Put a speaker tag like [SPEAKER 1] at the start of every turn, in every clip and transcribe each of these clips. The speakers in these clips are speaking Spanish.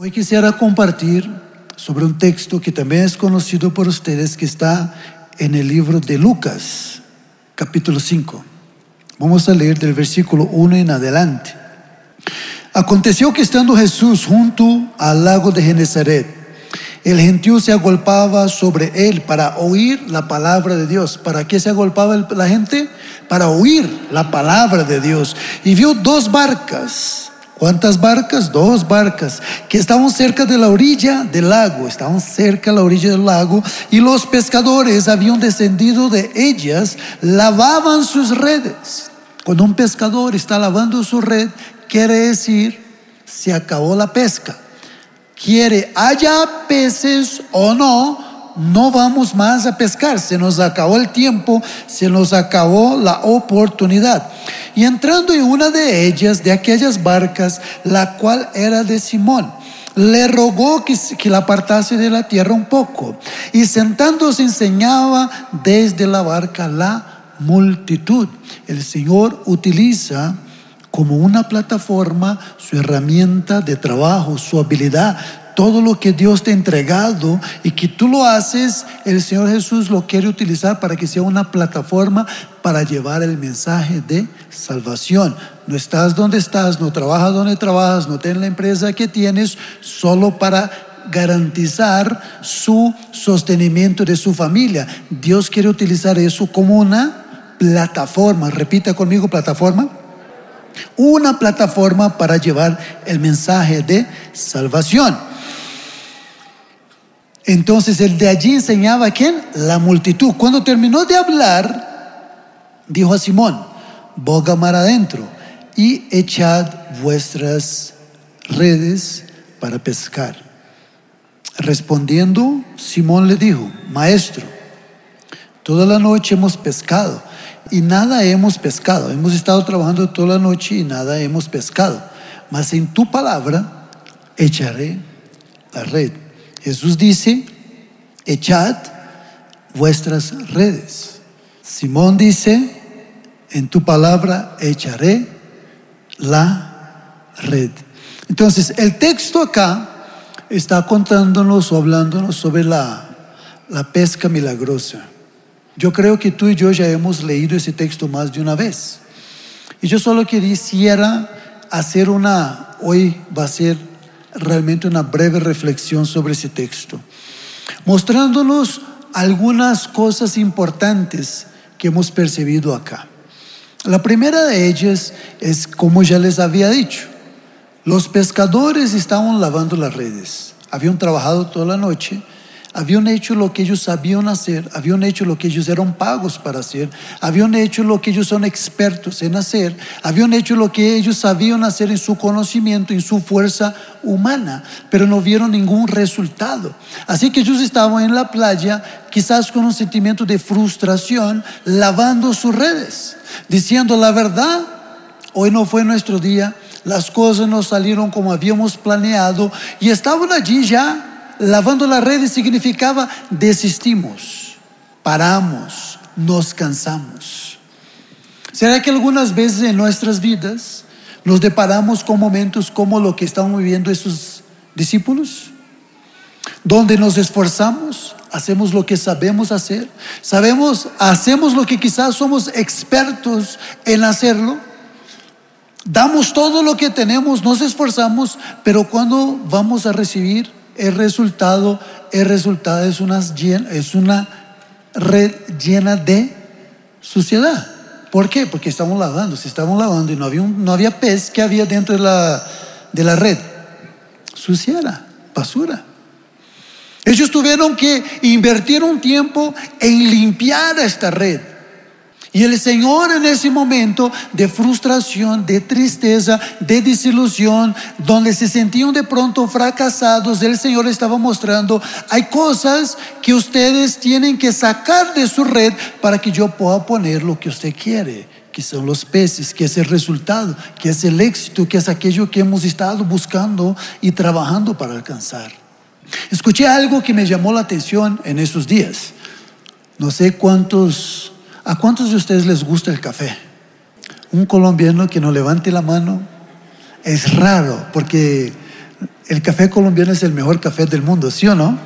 [SPEAKER 1] Hoy quisiera compartir sobre un texto que también es conocido por ustedes, que está en el libro de Lucas, capítulo 5. Vamos a leer del versículo 1 en adelante. Aconteció que estando Jesús junto al lago de Genezaret, el gentío se agolpaba sobre él para oír la palabra de Dios. ¿Para qué se agolpaba la gente? Para oír la palabra de Dios. Y vio dos barcas ¿Cuántas barcas? Dos barcas que estaban cerca de la orilla del lago, estaban cerca de la orilla del lago y los pescadores habían descendido de ellas, lavaban sus redes. Cuando un pescador está lavando su red, quiere decir, se acabó la pesca. Quiere, haya peces o no, no vamos más a pescar, se nos acabó el tiempo, se nos acabó la oportunidad. Y entrando en una de ellas, de aquellas barcas, la cual era de Simón, le rogó que, la apartase de la tierra un poco. Y sentándose enseñaba desde la barca la multitud. El Señor utiliza como una plataforma su herramienta de trabajo, su habilidad, todo lo que Dios te ha entregado y que tú lo haces, el Señor Jesús lo quiere utilizar para que sea una plataforma para llevar el mensaje de salvación. No estás donde estás, no trabajas donde trabajas, no tienes la empresa que tienes, solo para garantizar su sostenimiento de su familia. Dios quiere utilizar eso como una plataforma. Repita conmigo, plataforma. Una plataforma para llevar el mensaje de salvación. Entonces el de allí enseñaba a quién? La multitud. Cuando terminó de hablar, dijo a Simón, boga mar adentro y echad vuestras redes para pescar. Respondiendo, Simón le dijo, maestro, toda la noche hemos pescado y nada hemos pescado. Hemos estado trabajando toda la noche y nada hemos pescado. Mas en tu palabra echaré la red. Jesús dice, echad vuestras redes. Simón dice, en tu palabra echaré la red. Entonces, el texto acá está contándonos o hablándonos sobre la, la pesca milagrosa. Yo creo que tú y yo ya hemos leído ese texto más de una vez. Y yo solo quisiera hacer una, hoy va a ser realmente una breve reflexión sobre ese texto, mostrándonos algunas cosas importantes que hemos percibido acá. La primera de ellas es, como ya les había dicho, los pescadores estaban lavando las redes, habían trabajado toda la noche habían hecho lo que ellos sabían hacer, habían hecho lo que ellos eran pagos para hacer, habían hecho lo que ellos son expertos en hacer, habían hecho lo que ellos sabían hacer en su conocimiento, en su fuerza humana, pero no vieron ningún resultado. Así que ellos estaban en la playa, quizás con un sentimiento de frustración, lavando sus redes, diciendo la verdad, hoy no fue nuestro día, las cosas no salieron como habíamos planeado y estaban allí ya lavando las redes significaba desistimos, paramos, nos cansamos. ¿Será que algunas veces en nuestras vidas nos deparamos con momentos como lo que están viviendo esos discípulos? Donde nos esforzamos, hacemos lo que sabemos hacer, sabemos, hacemos lo que quizás somos expertos en hacerlo, damos todo lo que tenemos, nos esforzamos, pero cuando vamos a recibir el resultado, el resultado es una, red llena de suciedad. ¿Por qué? Porque estamos lavando, si estamos lavando y no había, no había pez que había dentro de la, de la red. Suciedad, basura. Ellos tuvieron que invertir un tiempo en limpiar esta red. Y el Señor en ese momento de frustración, de tristeza, de desilusión, donde se sentían de pronto fracasados, el Señor estaba mostrando, hay cosas que ustedes tienen que sacar de su red para que yo pueda poner lo que usted quiere, que son los peces, que es el resultado, que es el éxito, que es aquello que hemos estado buscando y trabajando para alcanzar. Escuché algo que me llamó la atención en esos días. No sé cuántos ¿A cuántos de ustedes les gusta el café? Un colombiano que no levante la mano es raro porque El café colombiano es el mejor café del mundo, ¿sí o no?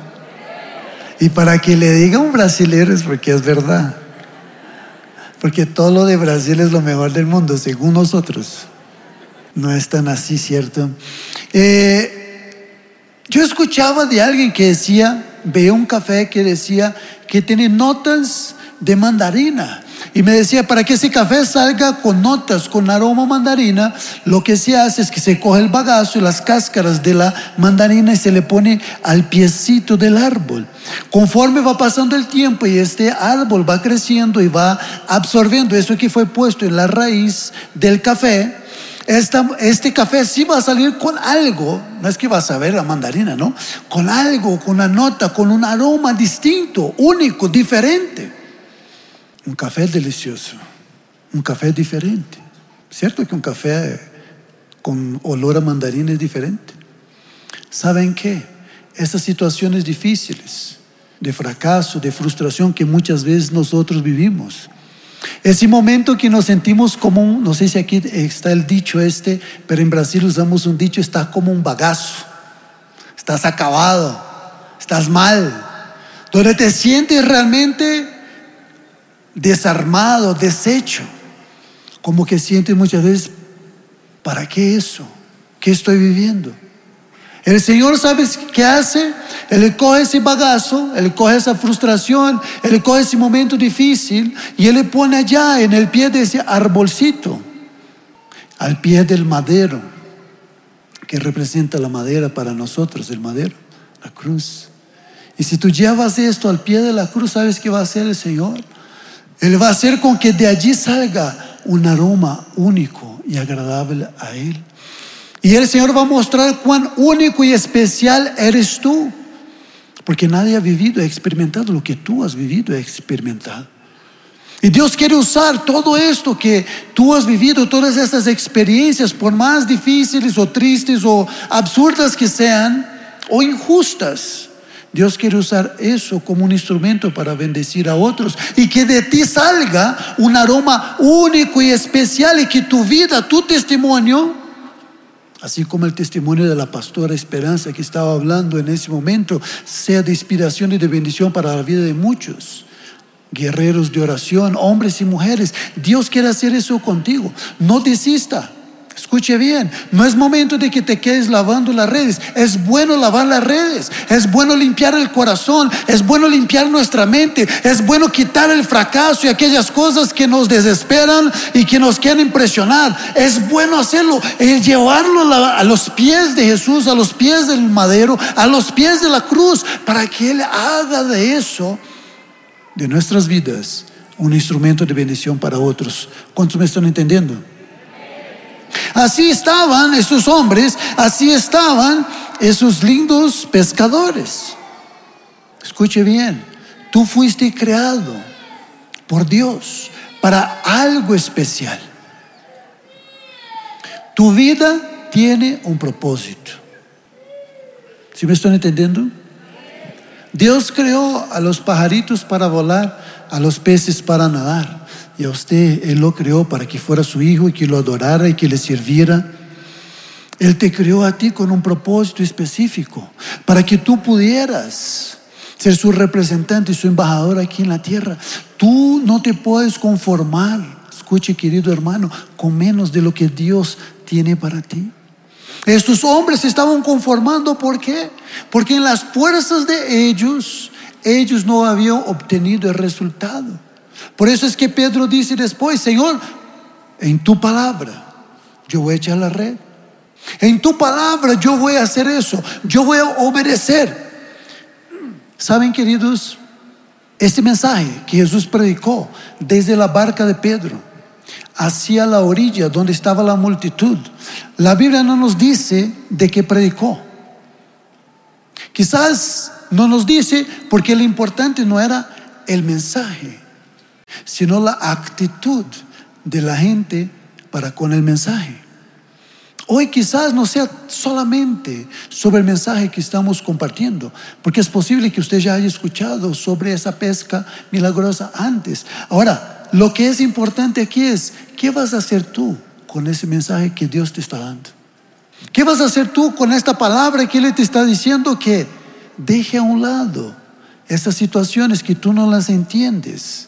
[SPEAKER 1] Y para que le diga un brasilero es porque es verdad. Porque todo lo de Brasil es lo mejor del mundo, según nosotros. No es tan así, ¿cierto? Eh, yo escuchaba de alguien que decía, veía un café que decía que tiene notas de mandarina. Y me decía, para que ese café salga con notas, con aroma mandarina, lo que se hace es que se coge el bagazo y las cáscaras de la mandarina y se le pone al piecito del árbol. Conforme va pasando el tiempo y este árbol va creciendo y va absorbiendo eso que fue puesto en la raíz del café, este café sí va a salir con algo, no es que va a saber la mandarina, ¿no? Con algo, con una nota, con un aroma distinto, único, diferente. Un café delicioso, un café diferente. ¿Cierto que un café con olor a mandarina es diferente? ¿Saben qué? Esas situaciones difíciles, de fracaso, de frustración que muchas veces nosotros vivimos. Ese momento que nos sentimos como un, no sé si aquí está el dicho este, pero en Brasil usamos un dicho, está como un bagazo, estás acabado, estás mal, donde te sientes realmente desarmado, deshecho, como que siente muchas veces, ¿para qué eso? ¿Qué estoy viviendo? El Señor, ¿sabes qué hace? Él coge ese bagazo, Él coge esa frustración, Él coge ese momento difícil y Él le pone allá en el pie de ese arbolcito, al pie del madero, que representa la madera para nosotros, el madero, la cruz. Y si tú llevas esto al pie de la cruz, ¿sabes qué va a hacer el Señor? Él va a hacer con que de allí salga un aroma único y agradable a Él. Y el Señor va a mostrar cuán único y especial eres tú. Porque nadie ha vivido, ha experimentado lo que tú has vivido, ha experimentado. Y Dios quiere usar todo esto que tú has vivido, todas estas experiencias, por más difíciles o tristes o absurdas que sean, o injustas, Dios quiere usar eso como un instrumento para bendecir a otros y que de ti salga un aroma único y especial y que tu vida, tu testimonio, así como el testimonio de la pastora Esperanza que estaba hablando en ese momento, sea de inspiración y de bendición para la vida de muchos. Guerreros de oración, hombres y mujeres. Dios quiere hacer eso contigo. No desista. Escuche bien, no es momento de que te quedes lavando las redes. Es bueno lavar las redes, es bueno limpiar el corazón, es bueno limpiar nuestra mente, es bueno quitar el fracaso y aquellas cosas que nos desesperan y que nos quieren impresionar. Es bueno hacerlo, es llevarlo a los pies de Jesús, a los pies del madero, a los pies de la cruz, para que Él haga de eso, de nuestras vidas, un instrumento de bendición para otros. ¿Cuántos me están entendiendo? Así estaban esos hombres, así estaban esos lindos pescadores. Escuche bien, tú fuiste creado por Dios para algo especial. Tu vida tiene un propósito. ¿Sí me están entendiendo? Dios creó a los pajaritos para volar, a los peces para nadar. Y a usted Él lo creó para que fuera su hijo y que lo adorara y que le sirviera. Él te creó a ti con un propósito específico, para que tú pudieras ser su representante y su embajador aquí en la tierra. Tú no te puedes conformar, escuche querido hermano, con menos de lo que Dios tiene para ti. Estos hombres se estaban conformando, ¿por qué? Porque en las fuerzas de ellos, ellos no habían obtenido el resultado. Por eso es que Pedro dice después, Señor, en tu palabra yo voy a echar la red. En tu palabra yo voy a hacer eso. Yo voy a obedecer. ¿Saben, queridos? Este mensaje que Jesús predicó desde la barca de Pedro hacia la orilla donde estaba la multitud, la Biblia no nos dice de qué predicó. Quizás no nos dice porque lo importante no era el mensaje, sino la actitud de la gente para con el mensaje. Hoy quizás no sea solamente sobre el mensaje que estamos compartiendo, porque es posible que usted ya haya escuchado sobre esa pesca milagrosa antes. Ahora, lo que es importante aquí es, ¿qué vas a hacer tú con ese mensaje que Dios te está dando? ¿Qué vas a hacer tú con esta palabra que Él te está diciendo? Que deje a un lado esas situaciones que tú no las entiendes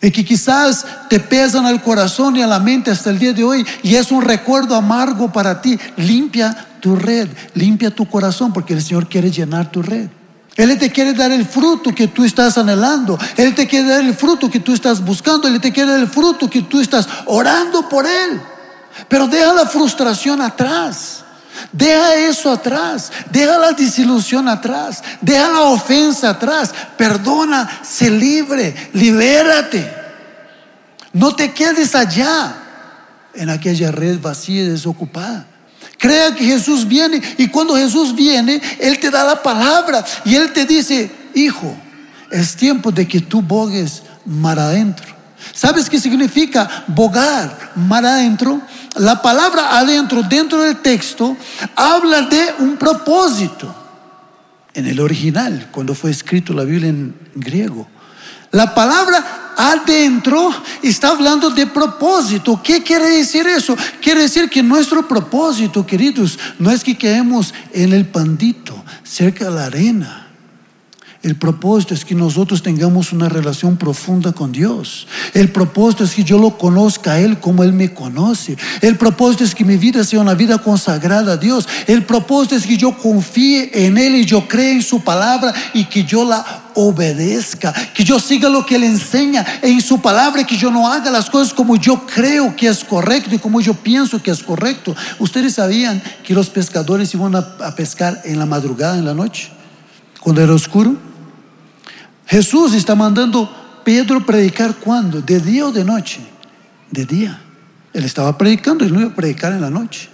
[SPEAKER 1] y que quizás te pesan al corazón y a la mente hasta el día de hoy y es un recuerdo amargo para ti. Limpia tu red, limpia tu corazón porque el Señor quiere llenar tu red. Él te quiere dar el fruto que tú estás anhelando. Él te quiere dar el fruto que tú estás buscando. Él te quiere dar el fruto que tú estás orando por Él. Pero deja la frustración atrás. Deja eso atrás, deja la desilusión atrás, deja la ofensa atrás, perdona, sé libre, libérate. No te quedes allá en aquella red vacía y desocupada. Crea que Jesús viene y cuando Jesús viene, Él te da la palabra y Él te dice, hijo, es tiempo de que tú bogues mar adentro. ¿Sabes qué significa bogar mar adentro? La palabra adentro, dentro del texto, habla de un propósito. En el original, cuando fue escrito la Biblia en griego. La palabra adentro está hablando de propósito. ¿Qué quiere decir eso? Quiere decir que nuestro propósito, queridos, no es que quedemos en el pandito, cerca de la arena el propósito es que nosotros tengamos una relación profunda con Dios. El propósito es que yo lo conozca a Él como Él me conoce. El propósito es que mi vida sea una vida consagrada a Dios. El propósito es que yo confíe en Él y yo cree en su palabra y que yo la obedezca. Que yo siga lo que Él enseña en su palabra y que yo no haga las cosas como yo creo que es correcto y como yo pienso que es correcto. Ustedes sabían que los pescadores iban a pescar en la madrugada, en la noche, cuando era oscuro. Jesús está mandando Pedro predicar cuando, de día o de noche, de día. Él estaba predicando y no iba a predicar en la noche.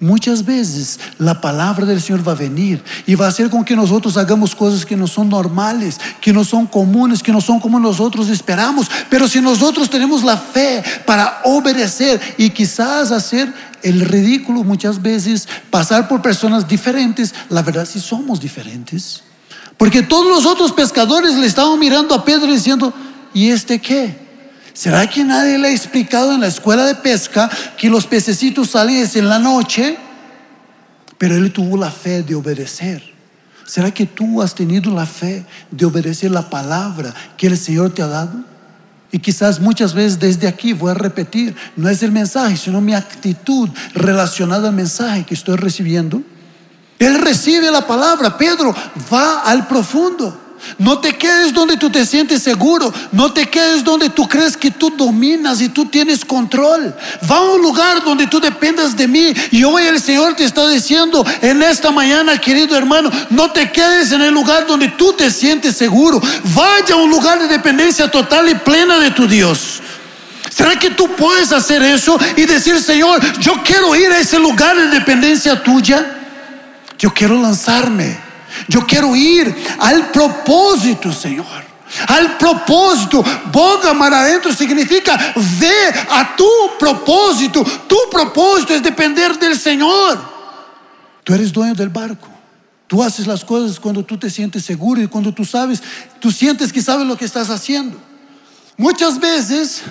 [SPEAKER 1] Muchas veces la palabra del Señor va a venir y va a hacer con que nosotros hagamos cosas que no son normales, que no son comunes, que no son como nosotros esperamos. Pero si nosotros tenemos la fe para obedecer y quizás hacer el ridículo muchas veces, pasar por personas diferentes, la verdad si somos diferentes. Porque todos los otros pescadores le estaban mirando a Pedro diciendo, ¿y este qué? ¿Será que nadie le ha explicado en la escuela de pesca que los pececitos salen en la noche? Pero él tuvo la fe de obedecer. ¿Será que tú has tenido la fe de obedecer la palabra que el Señor te ha dado? Y quizás muchas veces desde aquí voy a repetir, no es el mensaje, sino mi actitud relacionada al mensaje que estoy recibiendo. Él recibe la palabra. Pedro va al profundo. No te quedes donde tú te sientes seguro. No te quedes donde tú crees que tú dominas y tú tienes control. Va a un lugar donde tú dependas de mí. Y hoy el Señor te está diciendo en esta mañana, querido hermano, no te quedes en el lugar donde tú te sientes seguro. Vaya a un lugar de dependencia total y plena de tu Dios. ¿Será que tú puedes hacer eso y decir, Señor, yo quiero ir a ese lugar de dependencia tuya? Yo quiero lanzarme. Yo quiero ir al propósito, Señor. Al propósito. Boga mar adentro significa ve a tu propósito. Tu propósito es depender del Señor. Tú eres dueño del barco. Tú haces las cosas cuando tú te sientes seguro y cuando tú sabes, tú sientes que sabes lo que estás haciendo. Muchas veces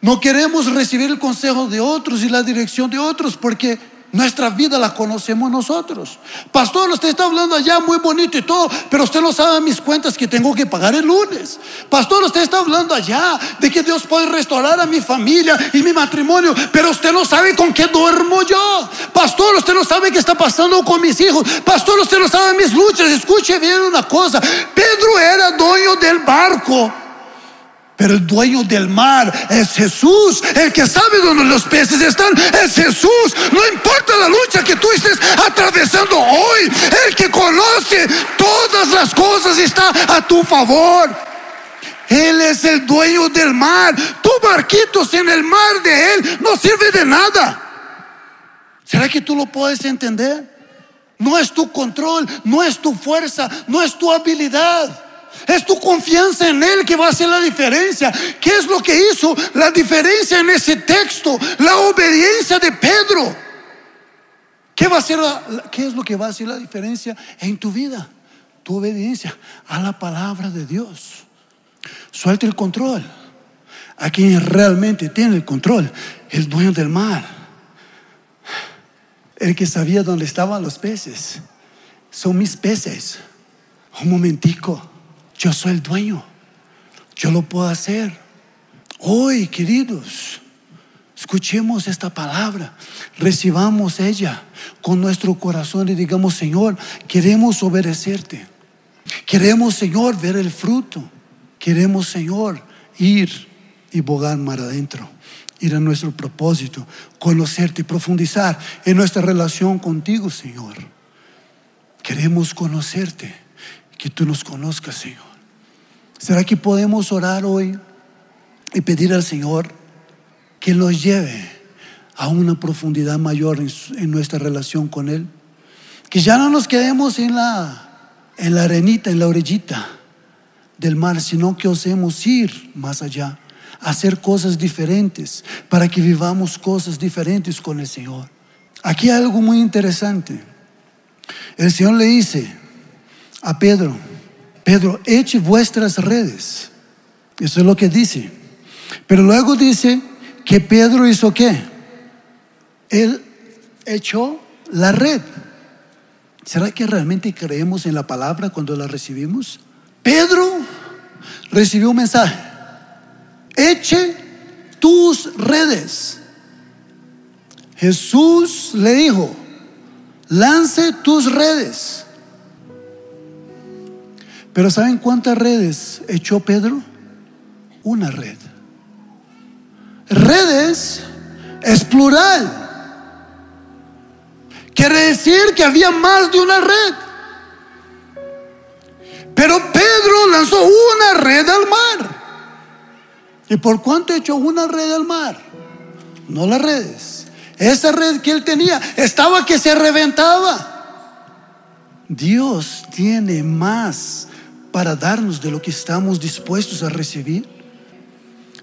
[SPEAKER 1] no queremos recibir el consejo de otros y la dirección de otros porque nuestra vida la conocemos nosotros. Pastor, usted está hablando allá muy bonito y todo, pero usted no sabe mis cuentas que tengo que pagar el lunes. Pastor, usted está hablando allá de que Dios puede restaurar a mi familia y mi matrimonio, pero usted no sabe con qué duermo yo. Pastor, usted no sabe qué está pasando con mis hijos. Pastor, usted no sabe mis luchas. Escuche bien una cosa. Pedro era dueño del barco. Pero el dueño del mar es Jesús. El que sabe dónde los peces están es Jesús. No importa la lucha que tú estés atravesando hoy. El que conoce todas las cosas está a tu favor. Él es el dueño del mar. Tu barquito en el mar de Él no sirve de nada. ¿Será que tú lo puedes entender? No es tu control, no es tu fuerza, no es tu habilidad. Es tu confianza en Él que va a hacer la diferencia. ¿Qué es lo que hizo la diferencia en ese texto? La obediencia de Pedro. ¿Qué, va a hacer ¿Qué es lo que va a hacer la diferencia en tu vida? Tu obediencia a la palabra de Dios. Suelta el control. A quien realmente tiene el control, el dueño del mar. el que sabía dónde estaban los peces. Son mis peces. Un momentico, yo soy el dueño. Yo lo puedo hacer. Hoy, queridos, escuchemos esta palabra, recibamos ella con nuestro corazón y digamos, Señor, queremos obedecerte. Queremos, Señor, ver el fruto. Queremos, Señor, ir y bogar mar adentro ir a nuestro propósito, conocerte y profundizar en nuestra relación contigo, Señor. Queremos conocerte, que tú nos conozcas, Señor. ¿Será que podemos orar hoy y pedir al Señor que nos lleve a una profundidad mayor en, nuestra relación con Él? Que ya no nos quedemos en la, en la arenita, en la orillita del mar, sino que osemos ir más allá hacer cosas diferentes, para que vivamos cosas diferentes con el Señor. Aquí hay algo muy interesante. El Señor le dice a Pedro, Pedro, eche vuestras redes. Eso es lo que dice. Pero luego dice que Pedro hizo qué? Él echó la red. ¿Será que realmente creemos en la palabra cuando la recibimos? Pedro recibió un mensaje eche tus redes. Jesús le dijo, lance tus redes. Pero ¿saben cuántas redes echó Pedro? Una red. Redes es plural. Quiere decir que había más de una red. Pero Pedro lanzó una red al mar. ¿Y por cuánto echó una red al mar? No las redes. Esa red que él tenía estaba que se reventaba. Dios tiene más para darnos de lo que estamos dispuestos a recibir.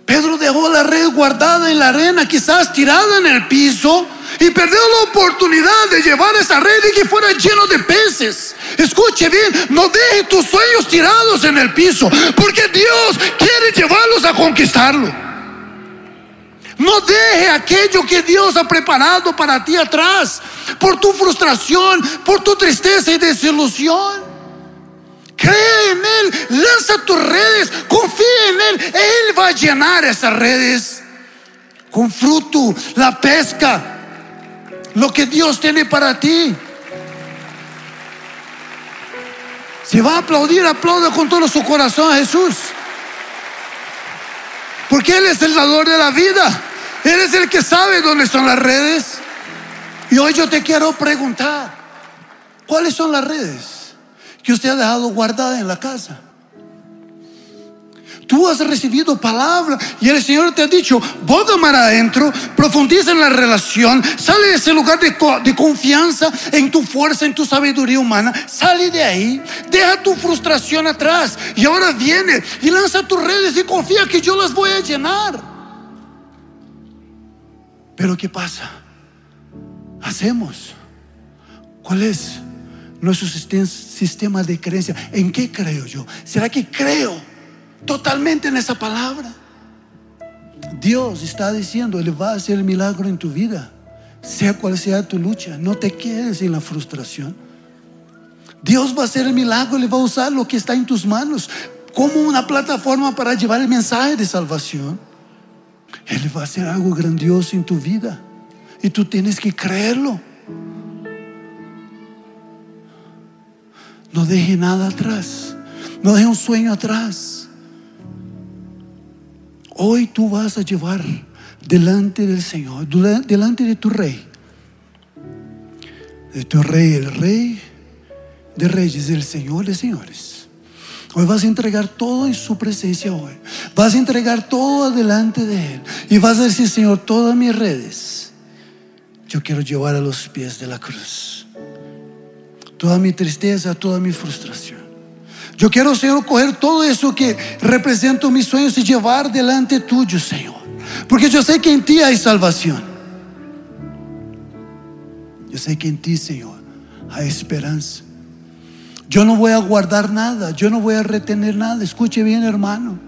[SPEAKER 1] Pedro dejó la red guardada en la arena, quizás tirada en el piso, y perdió la oportunidad de llevar esa red y que fuera lleno de peces. Escuche bien, no deje tus sueños tirados en el piso, porque Dios quiere llevarlos a conquistarlo. No deje aquello que Dios ha preparado para ti atrás, por tu frustración, por tu tristeza y desilusión. Cree en Él, lanza tus redes, confía en Él. Él va a llenar esas redes con fruto, la pesca, lo que Dios tiene para ti. Si va a aplaudir, aplauda con todo su corazón a Jesús. Porque Él es el dador de la vida. Él es el que sabe dónde están las redes. Y hoy yo te quiero preguntar, ¿cuáles son las redes? Que usted ha dejado guardada en la casa. Tú has recibido palabra y el Señor te ha dicho, boga mar adentro, profundiza en la relación, sale de ese lugar de, de, confianza en tu fuerza, en tu sabiduría humana, sale de ahí, deja tu frustración atrás y ahora viene y lanza tus redes y confía que yo las voy a llenar. Pero ¿qué pasa? Hacemos. ¿Cuál es? Nuestro sistema de creencia. ¿En qué creo yo? ¿Será que creo totalmente en esa palabra? Dios está diciendo, Él va a hacer el milagro en tu vida, sea cual sea tu lucha. No te quedes en la frustración. Dios va a hacer el milagro, le va a usar lo que está en tus manos como una plataforma para llevar el mensaje de salvación. Él va a hacer algo grandioso en tu vida y tú tienes que creerlo. No deje nada atrás. No deje un sueño atrás. Hoy tú vas a llevar delante del Señor, delante de tu rey. De tu rey, el rey de reyes, el Señor de señores. Hoy vas a entregar todo en su presencia hoy. Vas a entregar todo delante de Él. Y vas a decir, Señor, todas mis redes, yo quiero llevar a los pies de la cruz toda mi tristeza, toda mi frustración. Yo quiero, Señor, coger todo eso que representa mis sueños y llevar delante tuyo, Señor. Porque yo sé que en ti hay salvación. Yo sé que en ti, Señor, hay esperanza. Yo no voy a guardar nada, yo no voy a retener nada. Escuche bien, hermano.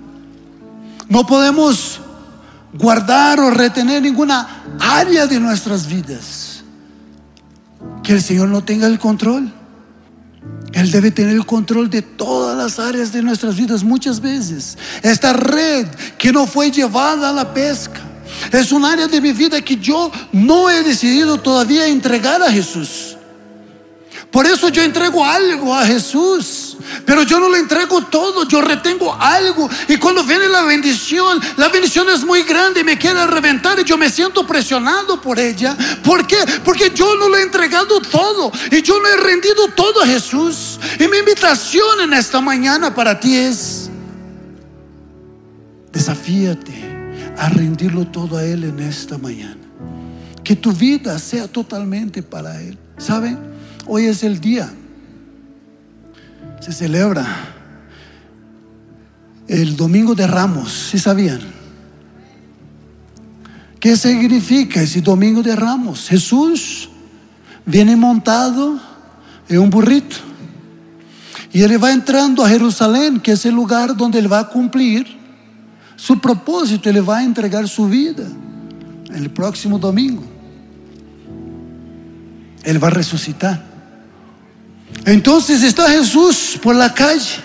[SPEAKER 1] No podemos guardar o retener ninguna área de nuestras vidas. que el Señor no tenga el control. Él debe tener el control de todas las áreas de nuestras vidas muchas veces. Esta red que no fue llevada a la pesca es un área de mi vida que yo no he decidido todavía entregar a Jesús. Por eso yo entrego algo a Jesús. Pero yo no le entrego todo, yo retengo algo. Y cuando viene la bendición, la bendición es muy grande y me quiere reventar y yo me siento presionado por ella. ¿Por qué? Porque yo no le he entregado todo y yo no he rendido todo a Jesús. Y mi invitación en esta mañana para ti es, desafíate a rendirlo todo a Él en esta mañana. Que tu vida sea totalmente para Él. ¿Sabe? Hoy es el día. Se celebra el domingo de Ramos, si sabían? ¿Qué significa ese domingo de Ramos? Jesús viene montado en un burrito y él va entrando a Jerusalén, que es el lugar donde él va a cumplir su propósito, él va a entregar su vida el próximo domingo. Él va a resucitar. Entonces está Jesús por la calle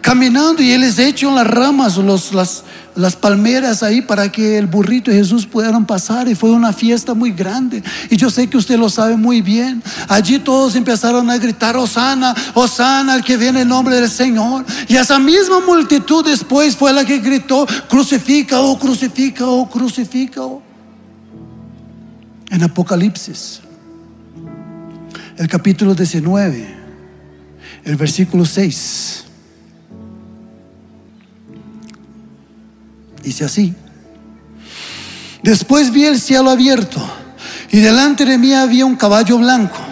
[SPEAKER 1] caminando y él les echó las ramas, los, las, las palmeras ahí para que el burrito y Jesús pudieran pasar y fue una fiesta muy grande. Y yo sé que usted lo sabe muy bien. Allí todos empezaron a gritar Osana, Osana al que viene en nombre del Señor y esa misma multitud después fue la que gritó crucifica oh, crucifica oh, crucifica oh". en Apocalipsis el capítulo 19 el versículo 6. Dice así. Después vi el cielo abierto y delante de mí había un caballo blanco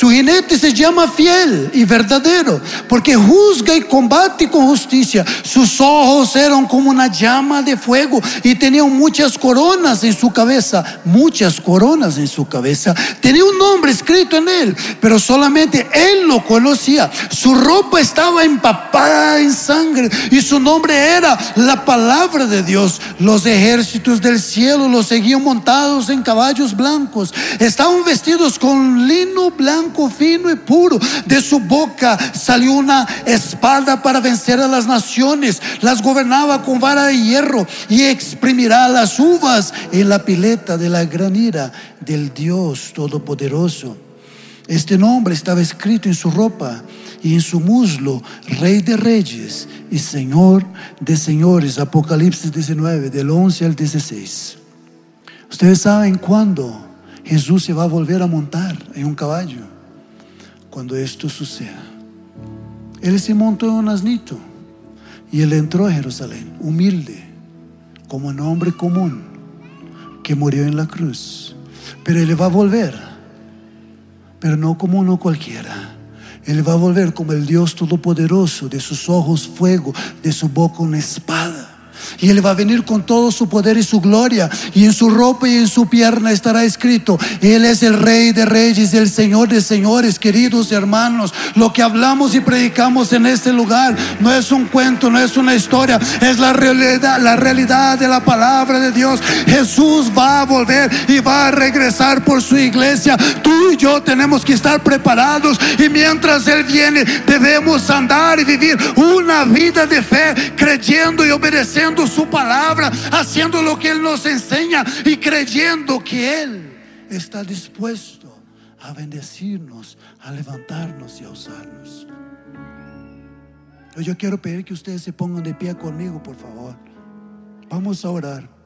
[SPEAKER 1] su jinete se llama fiel y verdadero, porque juzga y combate con justicia. Sus ojos eran como una llama de fuego y tenía muchas coronas en su cabeza, muchas coronas en su cabeza. Tenía un nombre escrito en él, pero solamente él lo conocía. Su ropa estaba empapada en sangre y su nombre era la palabra de Dios. Los ejércitos del cielo los seguían montados en caballos blancos. Estaban vestidos con lino blanco fino y puro. De su boca salió una espada para vencer a las naciones. Las gobernaba con vara de hierro y exprimirá las uvas en la pileta de la gran ira del Dios Todopoderoso. Este nombre estaba escrito en su ropa y en su muslo, Rey de Reyes y Señor de Señores. Apocalipsis 19, del 11 al 16. Ustedes saben cuándo Jesús se va a volver a montar en un caballo cuando esto suceda. Él se montó en un asnito y él entró a Jerusalén, humilde, como un hombre común que murió en la cruz. Pero él va a volver, pero no como uno cualquiera. Él va a volver como el Dios Todopoderoso, de sus ojos fuego, de su boca una espada. Y Él va a venir con todo su poder y su gloria. Y en su ropa y en su pierna estará escrito, Él es el Rey de Reyes, el Señor de Señores, queridos hermanos. Lo que hablamos y predicamos en este lugar no es un cuento, no es una historia, es la realidad, la realidad de la palabra de Dios. Jesús va a volver y va a regresar por su iglesia. Tú y yo tenemos que estar preparados y mientras Él viene debemos andar y vivir una vida de fe, creyendo y obedeciendo su palabra, haciendo lo que Él nos enseña y creyendo que Él está dispuesto a bendecirnos, a levantarnos y a usarnos. Yo quiero pedir que ustedes se pongan de pie conmigo, por favor. Vamos a orar.